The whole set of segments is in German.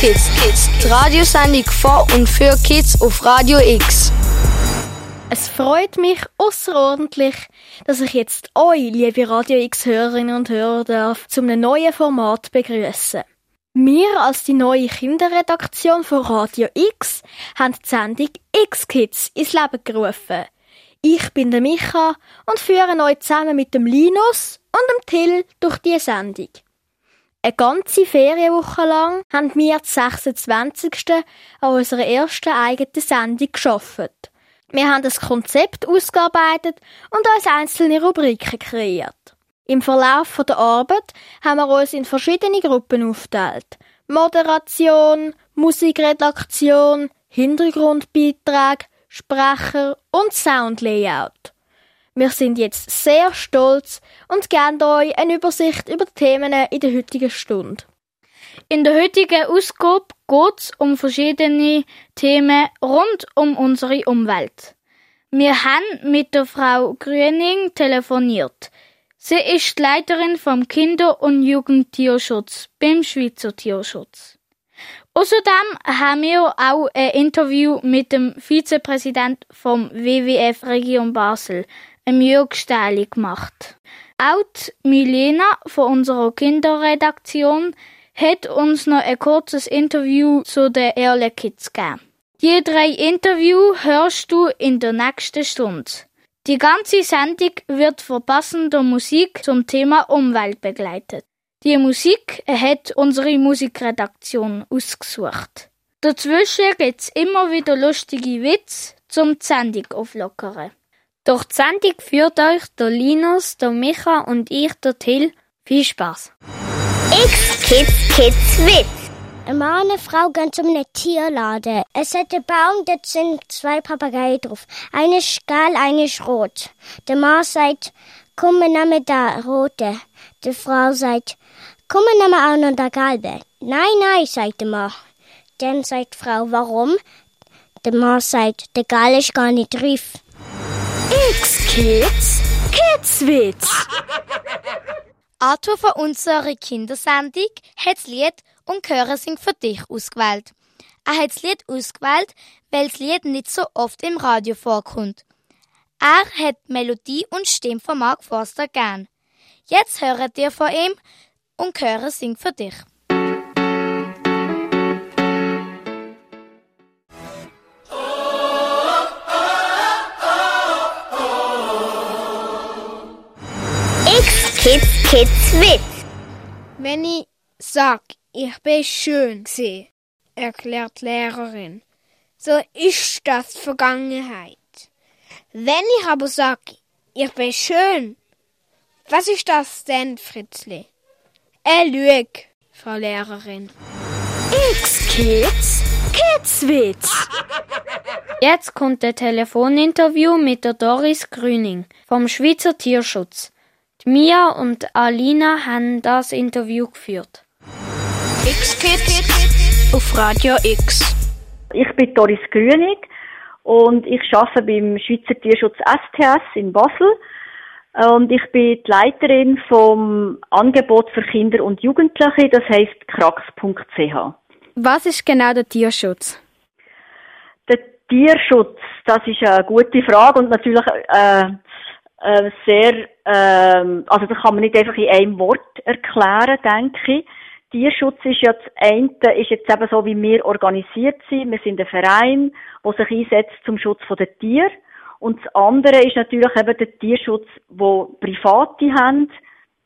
Kids Kids, die Radiosendung von und für Kids auf Radio X. Es freut mich außerordentlich, dass ich jetzt euch, liebe Radio X-Hörerinnen und Hörer, darf, einem neuen Format begrüßen. Wir als die neue Kinderredaktion von Radio X haben die Sendung X-Kids ins Leben gerufen. Ich bin der Micha und führe euch zusammen mit dem Linus und dem Till durch die Sendung. Eine ganze Ferienwoche lang haben wir das 26. an unserer ersten eigenen Sendung geschafft. Wir haben das Konzept ausgearbeitet und uns einzelne Rubriken kreiert. Im Verlauf der Arbeit haben wir uns in verschiedene Gruppen aufgeteilt. Moderation, Musikredaktion, Hintergrundbeiträge, Sprecher und Soundlayout. Wir sind jetzt sehr stolz und geben euch eine Übersicht über die Themen in der heutigen Stunde. In der heutigen Ausgabe geht es um verschiedene Themen rund um unsere Umwelt. Wir haben mit der Frau Grüning telefoniert. Sie ist die Leiterin vom Kinder- und Jugendtierschutz beim Schweizer Tierschutz. Außerdem haben wir auch ein Interview mit dem Vizepräsident vom WWF Region Basel, Jörg Stähli gemacht. Auch Milena von unserer Kinderredaktion hat uns noch ein kurzes Interview zu den Early Kids gegeben. Die drei Interviews hörst du in der nächsten Stunde. Die ganze Sendung wird von passender Musik zum Thema Umwelt begleitet. Die Musik hat unsere Musikredaktion ausgesucht. Dazwischen gibt's immer wieder lustige Witze zum Sendung auflockern. Durch die Sendung führt euch der Linus, der Micha und ich, der Till. Viel Spaß! X Kids Kids Witz. Ein Mann und eine Frau gehen zu einem Tierladen. Es hat einen Baum, da sind zwei Papageien drauf. Eine ist gelb, eine ist rot. Der Mann sagt, komm, wir nehmen den rote. Die Frau sagt, komm, wir nehmen auch noch den gelben. Nein, nein, sagt der Mann. Dann sagt die Frau, warum? Der Mann sagt, der gelbe ist gar nicht reif. X-Kids, Kidswitz. Arthur von unserer Kindersendung hat das Lied und Chöre sind für dich ausgewählt. Er hat das Lied ausgewählt, weil das Lied nicht so oft im Radio vorkommt. Er hat Melodie und Stimme von Mark Forster gern. Jetzt höret ihr von ihm und Chöre singt für dich. Kids Kids Witz. Wenn ich sag, ich bin schön gesehen, erklärt die Lehrerin, so ist das Vergangenheit. Wenn ich aber sag, ich bin schön, was ist das denn, Fritzli? Äh, lüg, Frau Lehrerin. X-Kids, Kidswitz. Jetzt kommt ein Telefoninterview mit der Doris Grüning vom Schweizer Tierschutz. Mia und Alina haben das Interview geführt. X-Kids auf Radio X. Ich bin Doris Grünig und ich arbeite beim Schweizer Tierschutz STS in Basel. Und ich bin die Leiterin vom Angebot für Kinder und Jugendliche, das heißt krax.ch. Was ist genau der Tierschutz? Der Tierschutz, das ist eine gute Frage und natürlich äh, äh, sehr, äh, also das kann man nicht einfach in einem Wort erklären, denke ich. Tierschutz ist ja das eine, ist jetzt eben so, wie wir organisiert sind. Wir sind ein Verein, der sich einsetzt zum Schutz der Tiere. Und das andere ist natürlich eben der Tierschutz, wo Private haben,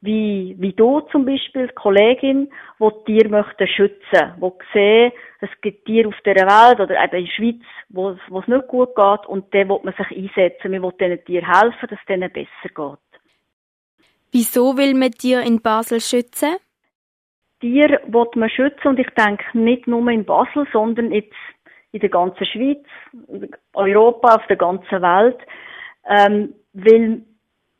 wie, wie du zum Beispiel, die Kollegin, die Tiere möchten schützen, die sehen, es gibt Tiere auf der Welt oder eben in der Schweiz, wo, es nicht gut geht und dann will man sich einsetzen. Man will diesen Tieren helfen, dass es denen besser geht. Wieso will man Tiere in Basel schützen? Tiere will man schützen und ich denke nicht nur in Basel, sondern jetzt in der ganzen Schweiz, Europa, auf der ganzen Welt, ähm, weil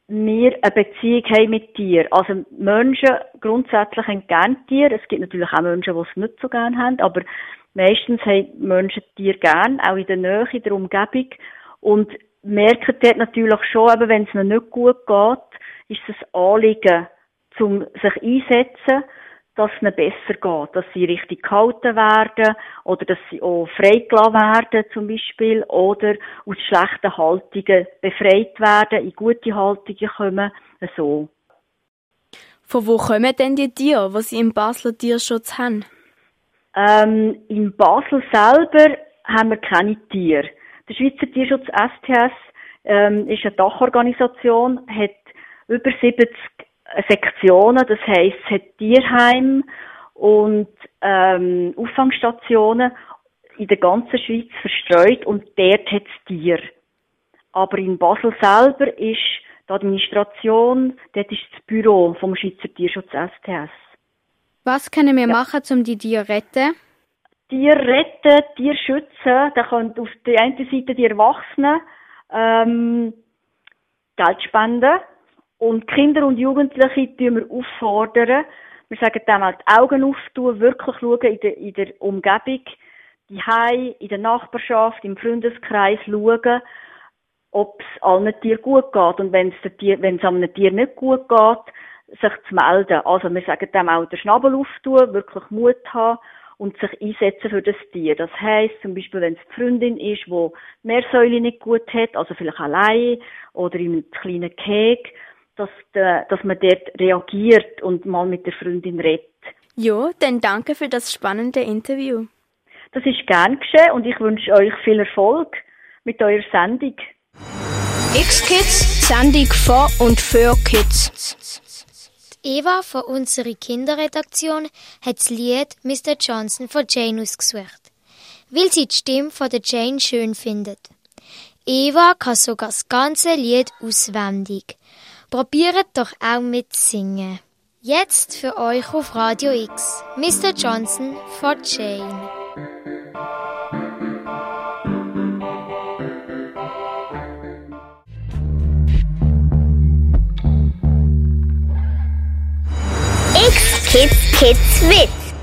wir eine Beziehung haben mit Tieren. Also Menschen grundsätzlich haben gerne Tiere. Es gibt natürlich auch Menschen, die es nicht so gerne haben, aber meistens haben Menschen Tiere gerne, auch in der Nähe, in der Umgebung. Und merken dort natürlich schon, eben, wenn es ihnen nicht gut geht, ist es ein Anliegen, um sich einsetzen, dass es ihnen besser geht, dass sie richtig gehalten werden oder dass sie auch freigelassen werden zum Beispiel oder aus schlechten Haltungen befreit werden, in gute Haltungen kommen, so. Von wo kommen denn die Tiere, die sie im Basler Tierschutz haben? Ähm, in Basel selber haben wir keine Tiere. Der Schweizer Tierschutz STS ähm, ist eine Dachorganisation, hat über 70 Sektionen, das heisst, es hat Tierheim und ähm, Auffangstationen in der ganzen Schweiz verstreut und dort hat es Tier. Aber in Basel selber ist die Administration, dort ist das Büro vom Schweizer Tierschutz STS. Was können wir ja. machen, um die Tiere zu retten? Tiere retten, Tiere schützen, da können auf der einen Seite die Erwachsenen ähm, Geld spenden und Kinder und Jugendliche tun wir auffordern, wir sagen dem mal die Augen auftun, wirklich schauen in der, in der Umgebung, die Hai, in der Nachbarschaft, im Freundeskreis schauen, ob es allen Tieren gut geht. Und wenn es, Tier, wenn es einem Tier nicht gut geht, sich zu melden. Also wir sagen dem auch den Schnabel auftun, wirklich Mut haben und sich einsetzen für das Tier. Das heisst, zum Beispiel, wenn es die Freundin ist, die Meersäule nicht gut hat, also vielleicht allein oder in einem kleinen Keg, dass, de, dass man dort reagiert und mal mit der Freundin redet. Ja, dann danke für das spannende Interview. Das ist gern geschehen und ich wünsche euch viel Erfolg mit eurer Sendung. X-Kids, Sendung vor und für Kids. Eva von unserer Kinderredaktion hat das Lied Mr. Johnson von Jane ausgesucht, weil sie die Stimme von der Jane schön findet. Eva kann sogar das ganze Lied auswendig. Probiert doch auch mitsingen. Jetzt für euch auf Radio X. Mr. Johnson von Jane. X Kids Kids Witz.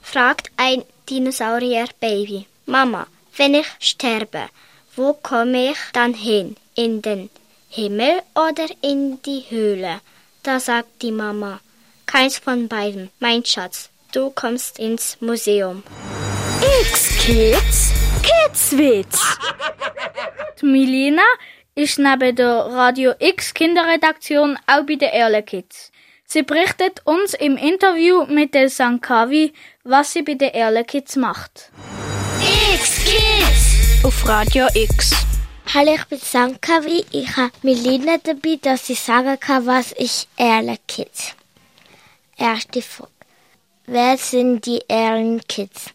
Fragt ein Dinosaurier-Baby. Mama, wenn ich sterbe, wo komme ich dann hin? In den Himmel oder in die Höhle? Da sagt die Mama, keins von beiden, mein Schatz, du kommst ins Museum. X-Kids, Kidswitz. Die Milena ist neben der Radio X Kinderredaktion auch bei den Erle Kids. Sie berichtet uns im Interview mit der Sankavi, was sie bei den Erle Kids macht. X-Kids auf Radio X. Hallo, ich bin Sankavi. Ich habe Melina dabei, dass ich sagen kann, was ich Erle Kids. Erste Frage. Wer sind die Erlen Kids?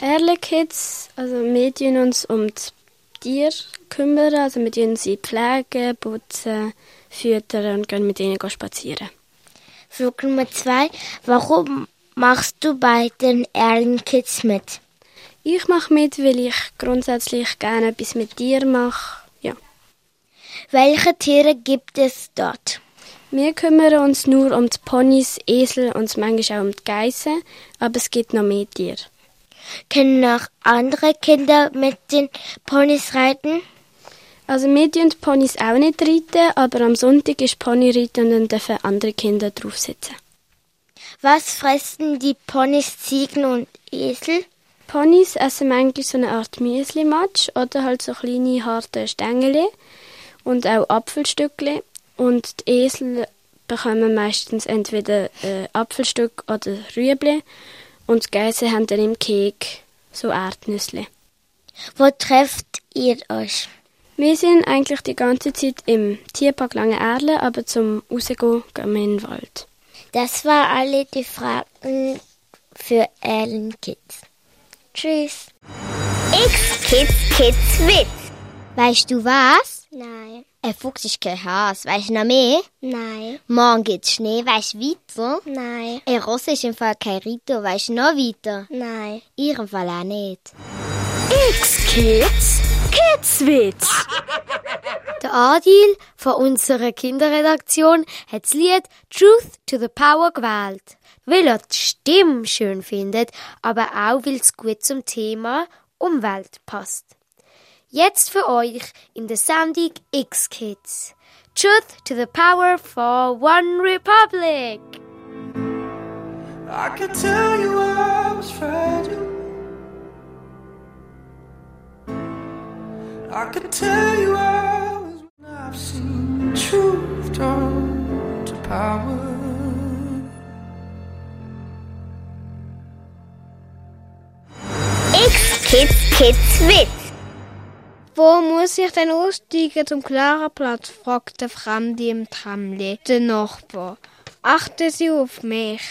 Erle Kids, also wir tun uns um die Tiere kümmern, also wir tun sie pflegen, putzen, füttern und gehen mit ihnen spazieren. Frage Nummer zwei. Warum machst du bei den Erlen Kids mit? Ich mache mit, weil ich grundsätzlich gerne etwas mit Tieren mache. Ja. Welche Tiere gibt es dort? Wir kümmern uns nur um die Ponys, Esel und manchmal auch um die Geissen, aber es gibt noch mehr Tiere. Können noch andere Kinder mit den Ponys reiten? Also wir die Ponys auch nicht reiten, aber am Sonntag ist Ponyreiten und dann dürfen andere Kinder drauf sitzen. Was fressen die Ponys, Ziegen und Esel? Ponys essen manchmal so eine Art Müsli-Matsch oder halt so kleine harte Stängel und auch Apfelstücke. Und die Esel bekommen meistens entweder äh, Apfelstück oder Rüebli und die Geißen haben dann im Kek so Erdnüsse. Wo trefft ihr euch? Wir sind eigentlich die ganze Zeit im Tierpark Lange Erle, aber zum Rausgehen gehen wir in den Wald. Das waren alle die Fragen für Ellen Kids. Tschüss. X Kids Kids Witz. Weißt du was? Nein. Ein Fuchs ist kein Has. Weißt du noch mehr? Nein. Morgen gibt's Schnee. Weißt du weiter? Nein. Ein Ross ist im Fall kein Rito. Weißt du noch weiter? Nein. Ihrem Fall auch nicht. X Kids Kidswitz. Der Adil von unserer Kinderredaktion hat das Lied Truth to the Power gewählt weil er die Stimme schön findet, aber auch weil es gut zum Thema Umwelt passt. Jetzt für euch in der Sendung X-Kids. Truth to the Power for One Republic. I could tell you I was fragile. I could tell you I was. I've seen truth turn to power. X Kids Kids Witz. Wo muss ich denn aussteigen zum Klaraplatz? fragt der Fremde im Tramli, der Nachbar. Achten Sie auf mich.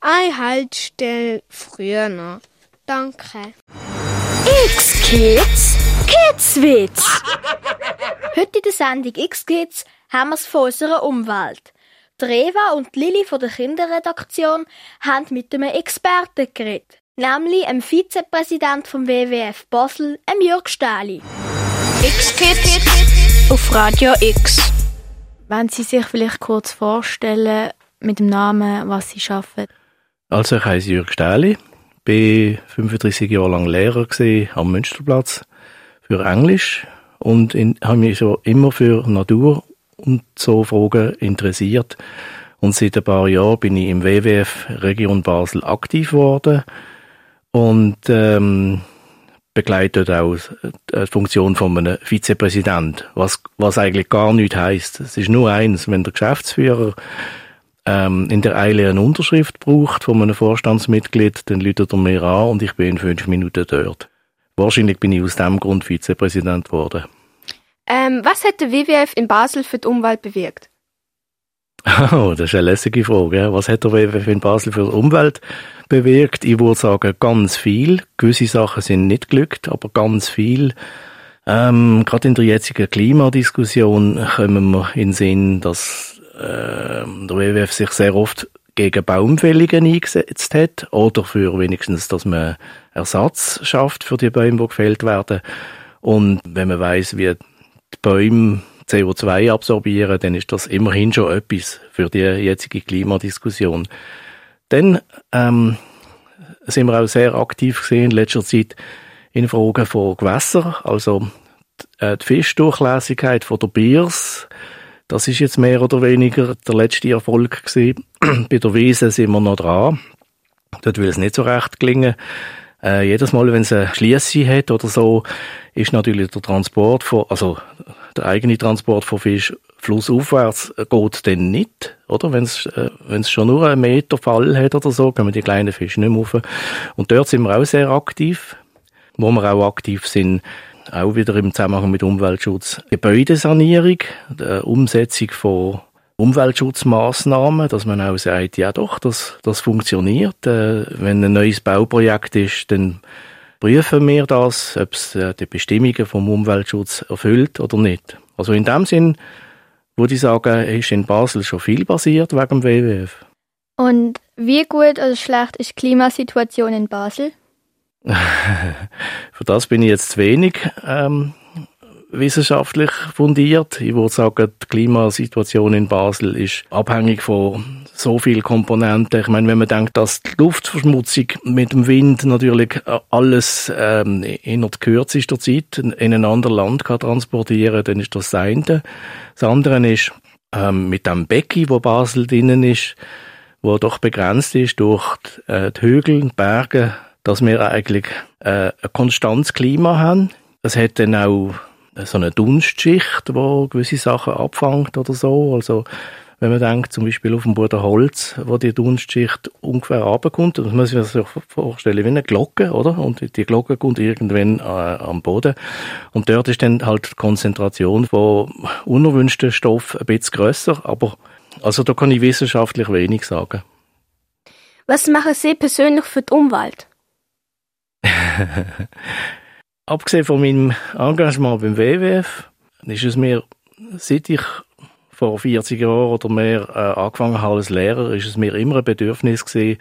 Eine Haltestelle früher noch. Danke. X-Kids, Kidswitz. Heute in der Sendung X-Kids haben wir es von unserer Umwelt. Die Reva und die Lili von der Kinderredaktion haben mit einem Experten geredet. Nämlich dem Vizepräsident vom WWF Basel, dem Jörg Stähli. X-Kids auf Radio X. Wenn Sie sich vielleicht kurz vorstellen mit dem Namen, was Sie arbeiten? Also ich heiße Jürg Stähli, bin 35 Jahre lang Lehrer am Münsterplatz für Englisch und habe mich so immer für Natur und so Fragen interessiert. Und seit ein paar Jahren bin ich im WWF Region Basel aktiv geworden und ähm, begleitet auch die Funktion von einem Vizepräsident, was, was eigentlich gar nichts heisst. Es ist nur eins, wenn der Geschäftsführer ähm, in der Eile eine Unterschrift braucht von einem Vorstandsmitglied, dann läutet er mir an und ich bin in fünf Minuten dort. Wahrscheinlich bin ich aus dem Grund Vizepräsident geworden. Ähm, was hat der WWF in Basel für die Umwelt bewirkt? Oh, das ist eine lässige Frage. Was hat der WWF in Basel für die Umwelt bewirkt? Ich würde sagen, ganz viel. Gewisse Sachen sind nicht glückt, aber ganz viel. Ähm, Gerade in der jetzigen Klimadiskussion kommen wir in den Sinn, dass äh, der WWF sich sehr oft gegen Baumfällungen eingesetzt hat oder für wenigstens, dass man Ersatz schafft für die Bäume, die gefällt werden. Und wenn man weiß, wie die Bäume CO2 absorbieren, dann ist das immerhin schon etwas für die jetzige Klimadiskussion. Dann ähm, sind wir auch sehr aktiv gesehen in letzter Zeit in Fragen von Gewässer, also die Fischdurchlässigkeit von der Biers. Das ist jetzt mehr oder weniger der letzte Erfolg gewesen. Bei der Wiese sind wir noch dran. Dort will es nicht so recht gelingen. Äh, jedes Mal, wenn es eine Schliesse hat oder so, ist natürlich der Transport von, also der eigene Transport von Fisch flussaufwärts geht dann nicht, oder? Wenn es, äh, schon nur einen Meter Fall hat oder so, können die kleinen Fische nicht mehr rauf. Und dort sind wir auch sehr aktiv. Wo wir auch aktiv sind, auch wieder im Zusammenhang mit Umweltschutz. Gebäudesanierung, die Umsetzung von Umweltschutzmaßnahmen, dass man auch sagt, ja doch, das, das funktioniert. Äh, wenn ein neues Bauprojekt ist, dann prüfen wir das, ob es äh, die Bestimmungen vom Umweltschutz erfüllt oder nicht. Also in dem Sinn würde ich sagen, ist in Basel schon viel passiert wegen dem WWF. Und wie gut oder schlecht ist die Klimasituation in Basel? Für das bin ich jetzt zu wenig ähm, wissenschaftlich fundiert. Ich würde sagen, die Klimasituation in Basel ist abhängig von so vielen Komponenten. Ich meine, wenn man denkt, dass die Luftverschmutzung mit dem Wind natürlich alles ähm, in der kürzester Zeit in ein anderes Land kann transportieren, dann ist das das eine. Das andere ist ähm, mit dem Becken, wo Basel drinnen ist, wo doch begrenzt ist durch die, äh, die Hügel, die Berge, dass wir eigentlich äh, ein konstantes Klima haben. Es hat dann auch so eine Dunstschicht, die gewisse Sachen abfängt oder so. Also wenn man denkt, zum Beispiel auf dem Boden Holz, wo die Dunstschicht ungefähr runterkommt, das muss man sich vorstellen wie eine Glocke, oder? Und die Glocke kommt irgendwann äh, am Boden. Und dort ist dann halt die Konzentration von unerwünschten Stoffen ein bisschen grösser, aber also da kann ich wissenschaftlich wenig sagen. Was machen Sie persönlich für die Umwelt? Abgesehen von meinem Engagement beim WWF, ist es mir, seit ich vor 40 Jahren oder mehr äh, angefangen habe als Lehrer, ist es mir immer ein Bedürfnis gewesen,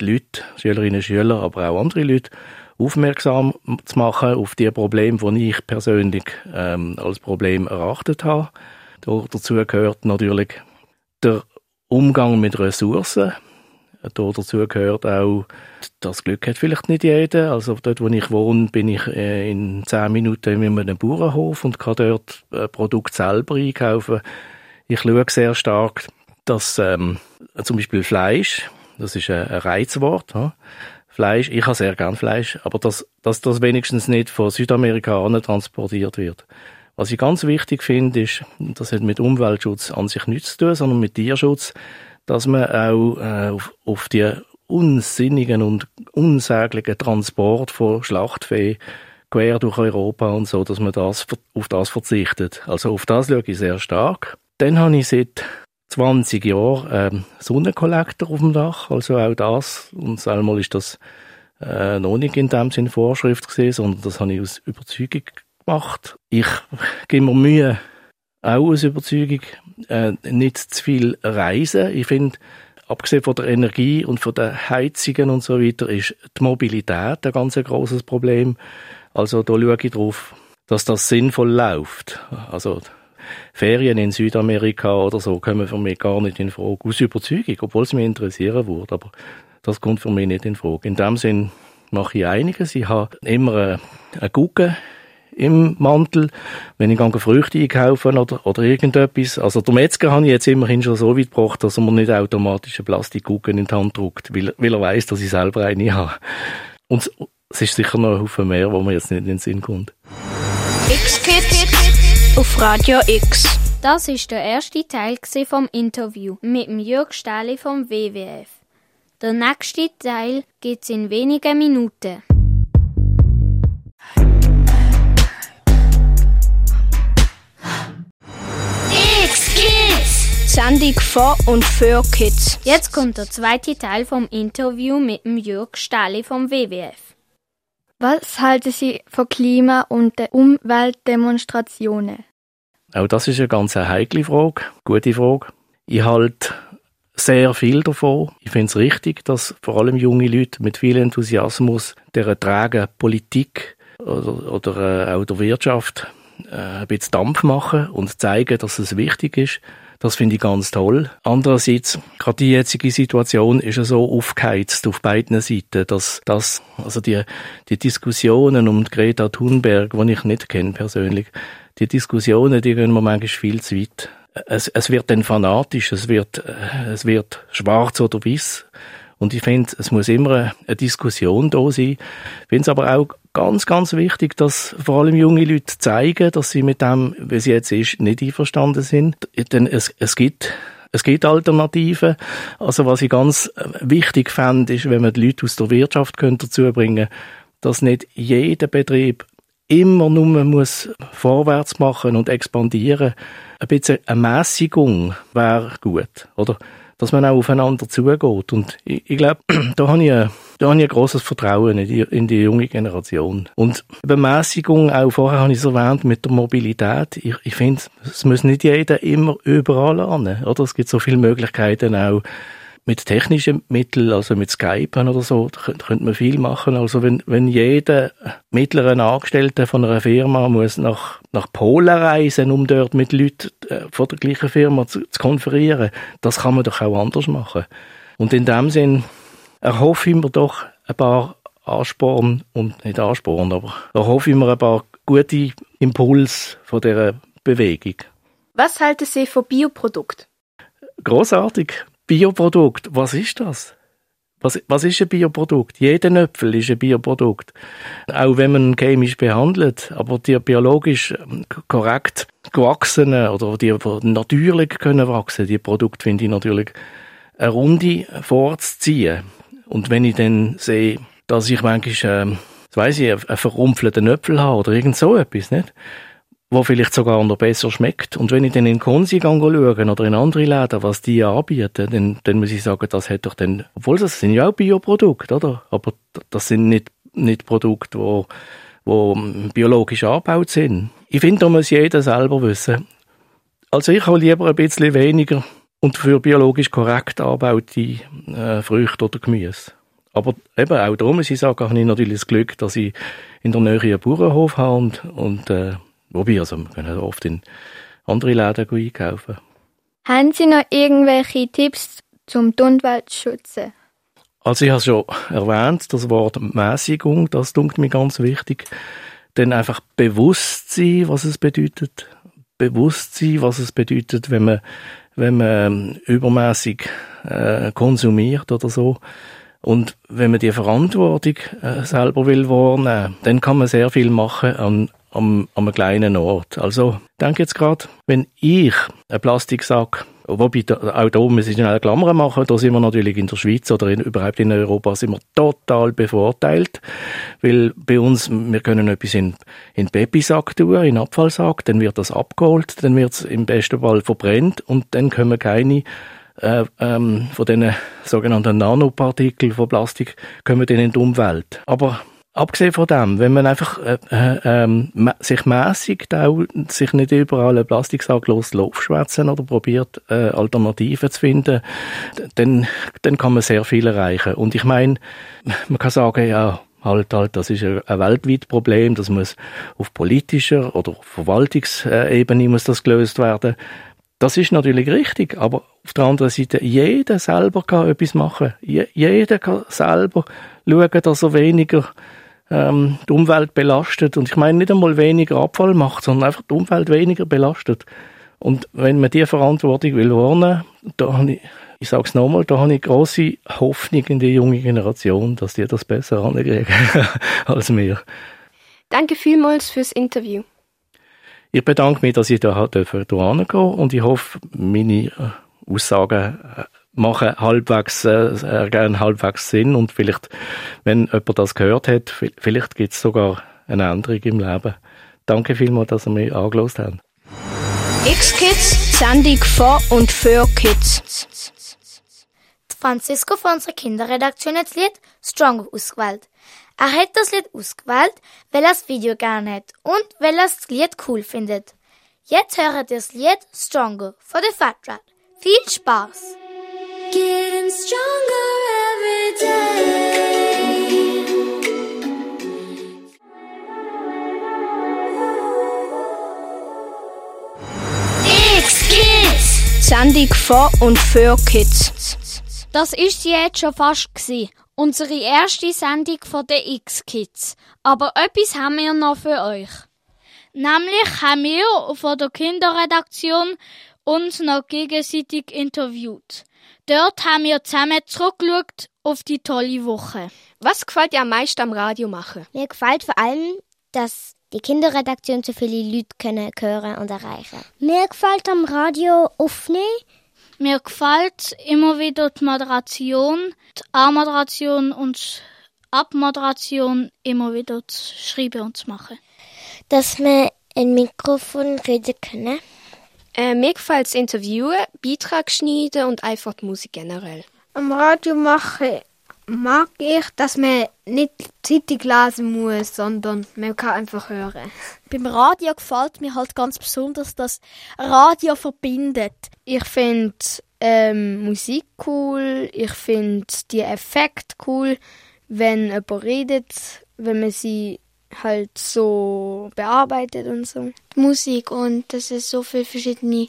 die Leute, Schülerinnen und Schüler, aber auch andere Leute, aufmerksam zu machen auf die Probleme, die ich persönlich ähm, als Problem erachtet habe. Dazu gehört natürlich der Umgang mit Ressourcen, da dazu gehört auch, das Glück hat vielleicht nicht jeder. Also dort, wo ich wohne, bin ich äh, in zehn Minuten in einem Bauernhof und kann dort ein äh, Produkt selber einkaufen. Ich schaue sehr stark, dass ähm, zum Beispiel Fleisch das ist ein, Reizwort. Ja. Fleisch, ich habe sehr gern Fleisch, aber dass, dass das wenigstens nicht von Südamerikanern transportiert wird. Was ich ganz wichtig finde, ist, das hat mit Umweltschutz an sich nichts zu tun, sondern mit Tierschutz, dass man auch äh, auf, auf die unsinnigen und unsäglichen Transport von Schlachtvieh quer durch Europa und so, dass man das, auf das verzichtet. Also auf das schaue ich sehr stark. Dann habe ich seit 20 Jahren ähm, Sonnenkollektor auf dem Dach, also auch das. Und einmal ist das äh, noch nicht in dem Sinne Vorschrift gesehen, sondern das habe ich aus Überzeugung gemacht. Ich gebe mir Mühe, auch aus Überzeugung, äh, nicht zu viel reisen. Ich finde, abgesehen von der Energie und von den Heizungen und so weiter, ist die Mobilität ein ganz großes Problem. Also da schaue ich drauf, dass das sinnvoll läuft. Also Ferien in Südamerika oder so kommen für mich gar nicht in Frage. Aus Überzeugung, obwohl es mich interessieren würde, aber das kommt für mich nicht in Frage. In dem Sinn mache ich einiges. Ich habe immer eine, eine Gugge im Mantel, wenn ich Früchte einkaufe oder, oder irgendetwas. Also der Metzger habe ich jetzt immerhin schon so weit gebracht, dass er mir nicht automatisch eine Plastikgugge in die Hand drückt, weil, weil er weiß, dass ich selber eine habe. Und es ist sicher noch ein Haufen mehr, wo mir jetzt nicht in den Sinn kommt. X-Kids auf Radio X. Das ist der erste Teil vom Interview mit dem Jörg Stähli vom WWF. Der nächste Teil gibt's in wenigen Minuten. Sendung von und für Kids. Jetzt kommt der zweite Teil vom Interview mit dem Jörg Stähli vom WWF. Was halten Sie von Klima- und Umweltdemonstrationen? Auch das ist eine ganz heikle Frage, gute Frage. Ich halte sehr viel davon. Ich finde es richtig, dass vor allem junge Leute mit viel Enthusiasmus der tragen Politik oder, oder äh, auch der Wirtschaft äh, ein bisschen Dampf machen und zeigen, dass es wichtig ist. Das finde ich ganz toll. Andererseits, gerade die jetzige Situation ist ja so aufgeheizt auf beiden Seiten, dass das, also die, die Diskussionen um Greta Thunberg, die ich nicht kenne persönlich, die Diskussionen, die gehen mir manchmal viel zu weit. Es, es wird dann fanatisch, es wird, es wird schwarz oder weiß. Und ich finde, es muss immer eine Diskussion da sein. Ich finde es aber auch ganz, ganz wichtig, dass vor allem junge Leute zeigen, dass sie mit dem, wie es jetzt ist, nicht einverstanden sind. Denn es, es gibt es gibt Alternativen. Also was ich ganz wichtig fände, ist, wenn man die Leute aus der Wirtschaft dazu bringen dass nicht jeder Betrieb immer nur muss vorwärts machen und expandieren. Ein bisschen eine Mäßigung wäre gut, oder? Dass man auch aufeinander zugeht. Und ich, ich glaube, da habe ich, ein, da habe ich ein grosses Vertrauen in die, in die junge Generation. Und Bemäßigung, auch vorher habe ich es erwähnt, mit der Mobilität. Ich, ich finde, es muss nicht jeder immer überall an, oder? Es gibt so viele Möglichkeiten auch, mit technischen Mitteln, also mit Skype oder so, da könnte man viel machen. Also wenn, wenn jeder mittlere Angestellte von einer Firma muss nach, nach Polen reisen, um dort mit Leuten äh, von der gleichen Firma zu, zu konferieren, das kann man doch auch anders machen. Und in dem Sinn erhoffe ich mir doch ein paar Ansporn und nicht Ansporn, aber erhoffe ich mir ein paar gute Impulse von dieser Bewegung. Was halten Sie von Bioprodukten? Großartig. Bioprodukt, was ist das? Was, was ist ein Bioprodukt? Jeder Äpfel ist ein Bioprodukt. Auch wenn man chemisch behandelt, aber die biologisch ähm, korrekt gewachsenen oder die natürlich können wachsen, die Produkte finde ich natürlich eine Runde vorzuziehen. Und wenn ich dann sehe, dass ich manchmal, ähm, weiß ich, einen verrumpfelten Äpfel habe oder irgend so etwas, nicht? Wo vielleicht sogar noch besser schmeckt. Und wenn ich dann in Konsi schaue oder in andere Läden, was die anbieten, dann, dann muss ich sagen, das hat doch dann, obwohl das sind ja auch Bioprodukte, oder? Aber das sind nicht, nicht Produkte, wo, wo biologisch angebaut sind. Ich finde, da muss jeder selber wissen. Also ich habe lieber ein bisschen weniger und für biologisch korrekt angebaute äh, Früchte oder Gemüse. Aber eben auch da muss ich sagen, habe ich natürlich das Glück, dass ich in der Nähe einen Bauernhof habe und, und äh, Wobei, also wir können oft in andere Läden einkaufen. Haben Sie noch irgendwelche Tipps zum die Umwelt zu schützen? Also ich habe schon erwähnt, das Wort Mäßigung, das dunkelt mir ganz wichtig. Dann einfach bewusst sein, was es bedeutet. bewusst sein, was es bedeutet, wenn man, wenn man ähm, übermäßig äh, konsumiert oder so. Und wenn man die Verantwortung äh, selber will wahrnehmen, dann kann man sehr viel machen an, an einem kleinen Ort. Also, denke jetzt gerade, wenn ich einen Plastiksack Wobei, auch da muss ich schnell Klammern machen, da sind wir natürlich in der Schweiz oder in, überhaupt in Europa sind wir total bevorteilt, weil bei uns, wir können etwas in, in Babysack tun, in Abfallsack, dann wird das abgeholt, dann wird es im besten Fall verbrennt und dann können keine äh, ähm, von diesen sogenannten Nanopartikeln von Plastik kommen in die Umwelt. Aber Abgesehen von dem, wenn man einfach äh, äh, ähm, sich mäßigt auch, sich nicht überall einen Plastiksack aufschwätzen oder probiert, äh, Alternativen zu finden, dann, dann kann man sehr viel erreichen. Und ich meine, man kann sagen, ja, halt, halt, das ist ein, ein weltweites Problem, das muss auf politischer oder Verwaltungsebene muss das gelöst werden. Das ist natürlich richtig, aber auf der anderen Seite, jeder selber kann etwas machen. Je, jeder kann selber schauen, dass er weniger ähm, die Umwelt belastet. Und ich meine nicht einmal weniger Abfall macht, sondern einfach die Umwelt weniger belastet. Und wenn man diese Verantwortung will wahrnehmen, da habe ich, ich sage es nochmal, da habe ich große Hoffnung in die junge Generation, dass die das besser ankriegen als wir. Danke vielmals fürs Interview. Ich bedanke mich, dass ich da hier gehen und ich hoffe, meine äh, Aussagen äh, machen halbwegs, äh, halbwegs Sinn und vielleicht, wenn jemand das gehört hat, vielleicht gibt es sogar eine Änderung im Leben. Danke vielmals, dass ihr mich angelost habt. X-Kids, Sendung von und für Kids. Francisco von unserer Kinderredaktion hat das Lied Stronger ausgewählt. Er hat das Lied ausgewählt, weil er das Video gerne hat und weil er das Lied cool findet. Jetzt hören wir das Lied Stronger von The Fat Rat. Viel Spaß! Sendung von und für Kids. Das ist sie jetzt schon fast gewesen. Unsere erste Sendung von den X-Kids. Aber etwas haben wir noch für euch. Nämlich haben wir von der Kinderredaktion uns noch gegenseitig interviewt. Dort haben wir zusammen zurückgeschaut auf die tolle Woche. Was gefällt dir am meisten am Radio machen? Mir gefällt vor allem, dass die Kinderredaktion so viele Leute können hören und erreichen. Mir gefällt am Radio aufnehmen. Mir gefällt immer wieder die Moderation, die Anmoderation und Abmoderation immer wieder zu schreiben und zu machen. Dass wir ein Mikrofon reden können. Äh, mir gefällt das Interviewen, Beitrag schneiden und einfach die Musik generell. Am Radio mache mag ich, dass man nicht Zeitung lesen muss, sondern man kann einfach hören. Beim Radio gefällt mir halt ganz besonders, dass Radio verbindet. Ich finde ähm, Musik cool, ich finde die Effekte cool, wenn jemand redet, wenn man sie halt so bearbeitet und so. Musik und dass es so viele verschiedene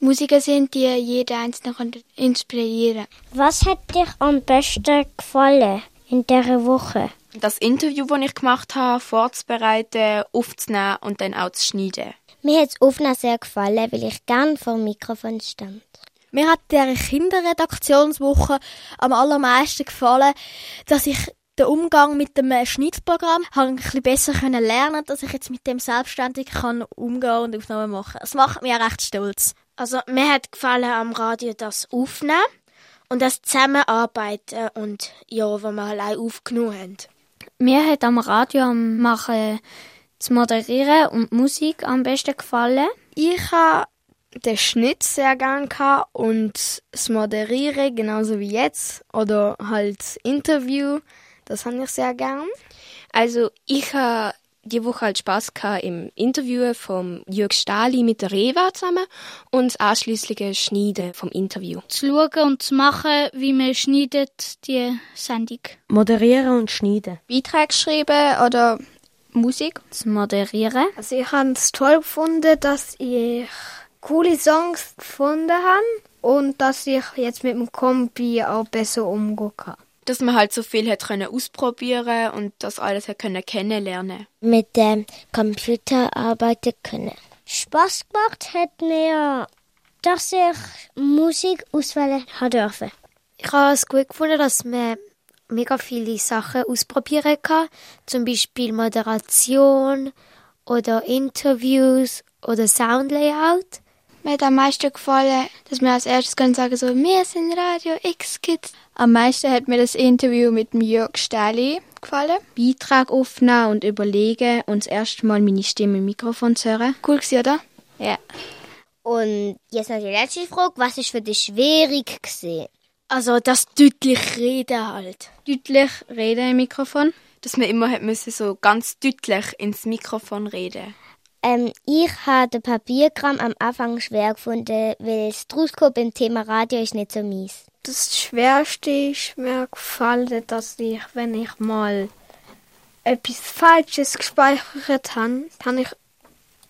Musiker sind, die jeder einzelne inspirieren. Was hat dir am besten gefallen in dieser Woche? Das Interview, das ich gemacht habe, vorzubereiten, aufzunehmen und dann auch zu schneiden. Mir hat das Aufnehmen sehr gefallen, weil ich gerne vor dem Mikrofon stand. Mir hat der Kinderredaktionswoche am allermeisten gefallen, dass ich den Umgang mit dem Schnittprogramm habe ich ein bisschen besser können lernen, dass ich jetzt mit dem selbstständig kann umgehen und Aufnahmen machen. Es macht mich recht stolz. Also mir hat gefallen am Radio das Aufnehmen und das Zusammenarbeiten und ja, wenn wir allein aufgenommen haben. Mir hat am Radio am Machen das Moderieren und Musik am besten gefallen. Ich habe den Schnitt sehr gern und das Moderieren genauso wie jetzt oder halt das Interview das habe ich sehr gern. Also ich habe die Woche halt Spaß gehabt im Interview vom Jörg Stahli mit der Reva zusammen und das anschliessige Schneiden vom Interview. Zu schauen und zu machen, wie man schneidet die Sendung. Moderieren und schneiden. Beiträge schreiben oder Musik. Zu moderieren. Also ich habe es toll gefunden, dass ich coole Songs gefunden habe und dass ich jetzt mit dem Kompi auch besser umgehen kann dass man halt so viel hat können ausprobieren und das alles hat können kennenlernen. Mit dem Computer arbeiten können. Spaß gemacht hat mir, dass ich Musik auswählen habe dürfen. Ich habe es gut gefunden, dass man mega viele Sachen ausprobieren kann. Zum Beispiel Moderation oder Interviews oder Soundlayout. Mir hat am meisten gefallen, dass wir als erstes können sagen so, wir sind Radio X Kids. Am meisten hat mir das Interview mit dem Jörg Stähli gefallen. Beitrag aufnehmen und überlegen und das erste Mal meine Stimme im Mikrofon zu hören. Cool gewesen, oder? Ja. Und jetzt noch die letzte Frage. Was ist für dich schwierig gewesen? Also das deutlich reden halt. Deutlich reden im Mikrofon. Dass man immer hat müssen so ganz deutlich ins Mikrofon reden. Ähm, ich habe den Papierkram am Anfang schwer gefunden, weil das Druskop im Thema Radio ist nicht so mies. Das Schwerste ist mir gefallen, dass ich, wenn ich mal etwas Falsches gespeichert habe, habe ich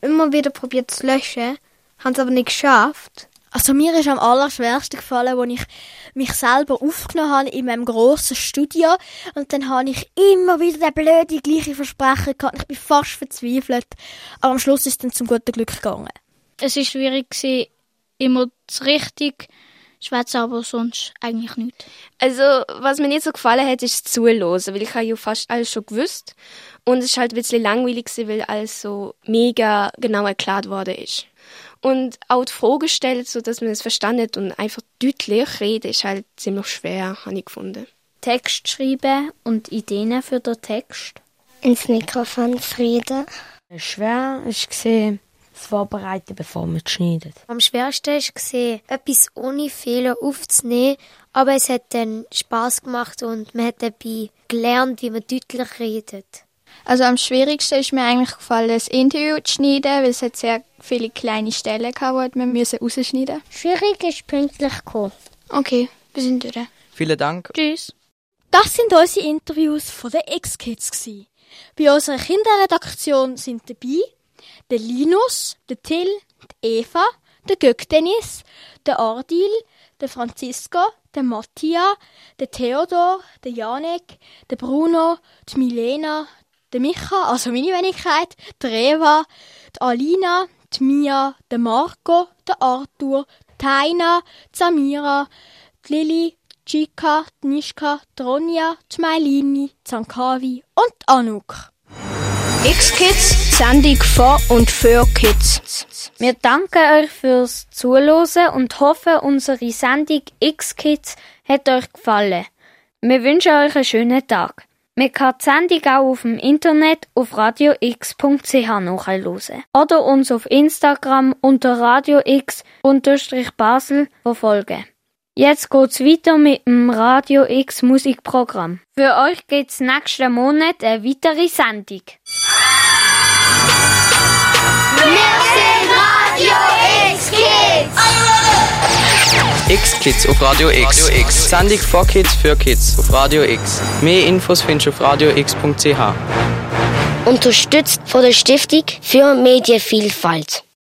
immer wieder probiert zu löschen, habe es aber nicht geschafft. Also mir ist am allerschwersten gefallen, als ich mich selber aufgenommen habe in meinem grossen Studio und dann habe ich immer wieder den blöden gleichen Versprechen gehabt. Ich bin fast verzweifelt, aber am Schluss ist es dann zum guten Glück gegangen. Es ist schwierig gewesen, immer das richtig schwätzen, aber sonst eigentlich nicht. Also, was mir nicht so gefallen hat, ist das Zuhören, weil ich habe ja fast alles schon gewusst. Und es ist halt ein bisschen langweilig gewesen, weil alles so mega genau erklärt worden ist. Und auch die Frage gestellt, so dass man es verstanden hat und einfach deutlich reden, ist halt ziemlich schwer, habe ich gefunden. Text schreiben und Ideen für den Text. Ins Mikrofon reden. Schwer ist gesehen, das Vorbereiten, bevor man schneidet. Am schwersten ist gesehen, etwas ohne Fehler aufzunehmen, aber es hat dann Spaß gemacht und man hat dabei gelernt, wie man deutlich redet. Also am schwierigsten ist mir eigentlich gefallen, das Interview zu schneiden, weil es hat sehr viele kleine Stellen gehabt, die wir müssen rausschneiden Schwierig ist pünktlich kommen. Okay, wir sind durch. Vielen Dank. Tschüss. Das sind unsere Interviews von den X-Kids gsi. Bei unserer Kinderredaktion sind dabei der Linus, der Till, die Eva, der Göck Dennis, der Ardil, der Francisco, der Mattia, der Theodor, der Janek, der Bruno, die Milena, der Micha, also meine Wenigkeit, der Eva, die Alina, die Mia, der Marco, der Arthur, die Heina, die Samira, die Lili, die Chica, die Nischka, die Ronja, die Mailini, die Sankavi und die Anouk. X-Kids, Sendung von und für Kids. Wir danken euch fürs Zuhören und hoffen, unsere Sendung X-Kids hat euch gefallen. Wir wünschen euch einen schönen Tag. Man kann die Sendung auch auf dem Internet auf radiox.ch nachhören. Oder uns auf Instagram unter radiox-basel verfolgen. Jetzt geht's weiter mit dem Radio X Musikprogramm. Für euch gibt's nächsten Monat eine weitere Sendung. Wir sind Radio X. X-Kids auf Radio X. Sendung von Kids für Kids auf Radio X. Mehr Infos findest du auf radiox.ch. Unterstützt von der Stiftung für Medienvielfalt.